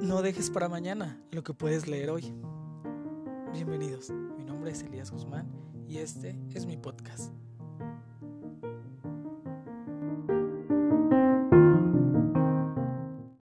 No dejes para mañana lo que puedes leer hoy. Bienvenidos, mi nombre es Elías Guzmán y este es mi podcast.